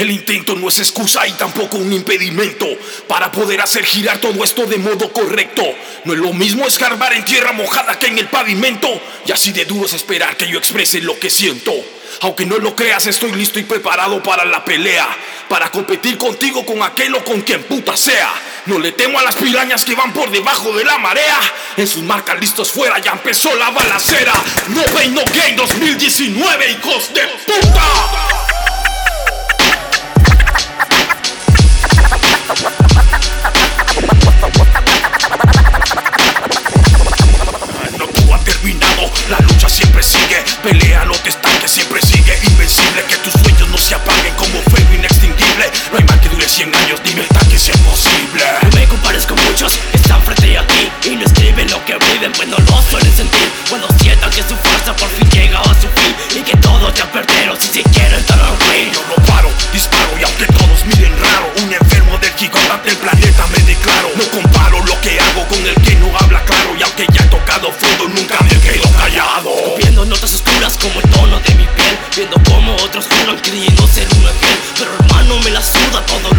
El intento no es excusa y tampoco un impedimento para poder hacer girar todo esto de modo correcto. No es lo mismo escarbar en tierra mojada que en el pavimento. Y así de duro es esperar que yo exprese lo que siento. Aunque no lo creas, estoy listo y preparado para la pelea. Para competir contigo con aquel o con quien puta sea. No le temo a las pirañas que van por debajo de la marea. En sus marcas listos fuera ya empezó la balacera. No Pain No Gain 2019, hijos de puta. Fuerza por fin llega a su fin y que todos ya perdieron si se quieren estar al win. Yo no paro, disparo y aunque todos miren raro, un enfermo del gigante del planeta me declaro. No comparo lo que hago con el que no habla claro y aunque ya he tocado fondo nunca me he quedado callado. Viendo notas oscuras como el tono de mi piel Viendo como otros juran creyendo ser un ángel Pero hermano me la suda todo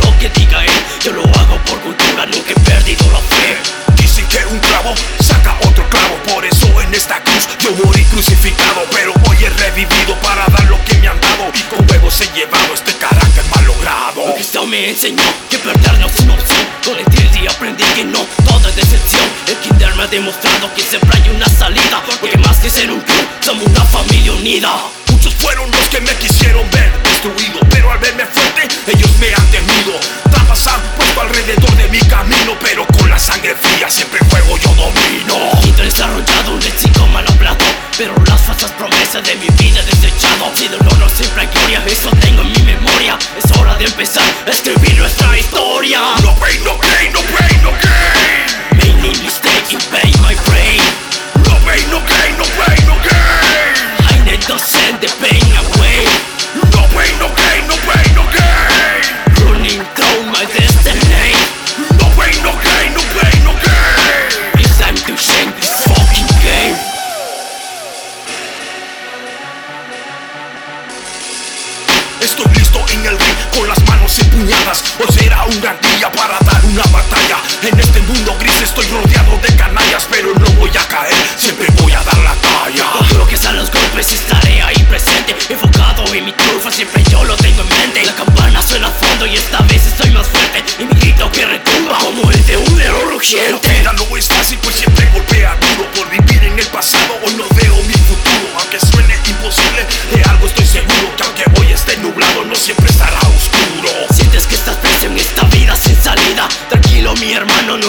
me enseñó que perder no es una opción Con tiempo y aprendí que no, todo es decepción El kinder me ha demostrado que siempre hay una salida. Porque más que ser un club, somos una familia unida. Muchos fueron los que me quisieron ver destruido, pero al verme fuerte ellos me han temido. Trampas han puesto alrededor de mi camino, pero con eso tengo en mi memoria. Es hora de empezar a escribir nuestra historia. No pain, no gain, no pain, no gain. Making mistake, you pay my brain Estoy listo en el ring con las manos empuñadas. Hoy será un gran día para dar una batalla. En este mundo gris estoy rodeado de canallas, pero no voy a caer, siempre voy a dar la talla. Lo que los golpes estaré ahí presente Enfocado en mi trufa, siempre yo lo tengo en mente La campana suena a fondo y esta vez estoy más fuerte Y mi grito que retumba como el de un león La rugiente vida no es fácil, pues siempre golpea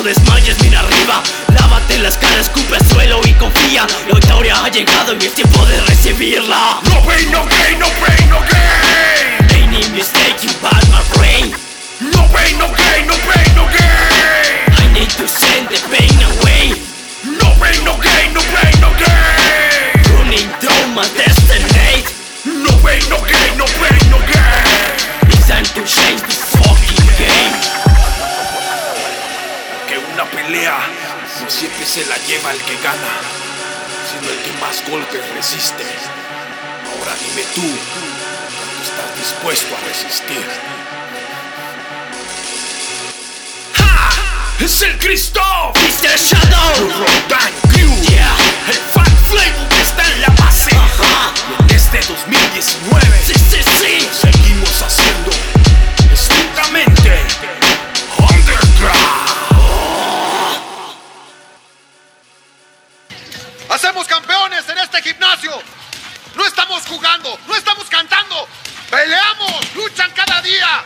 no desmayes, mira arriba. Lávate las caras, escupe al suelo y confía. La victoria ha llegado y es tiempo de recibirla. No pain, no gain, no pain, no gain. Any mistake, you bad my brain. No pain, no gain, no pain, no gain. I need to send the pain se la lleva el que gana, sino el que más golpes resiste. Ahora dime tú, ¿cuánto estás dispuesto a resistir? ¡Ja! ¡Es el Cristo! Mr. Shadow Rodan Crew, Yeah el Fat Flavor que está en la base. Ajá Y en este 2019 hacemos campeones en este gimnasio. No estamos jugando, no estamos cantando. Peleamos, luchan cada día.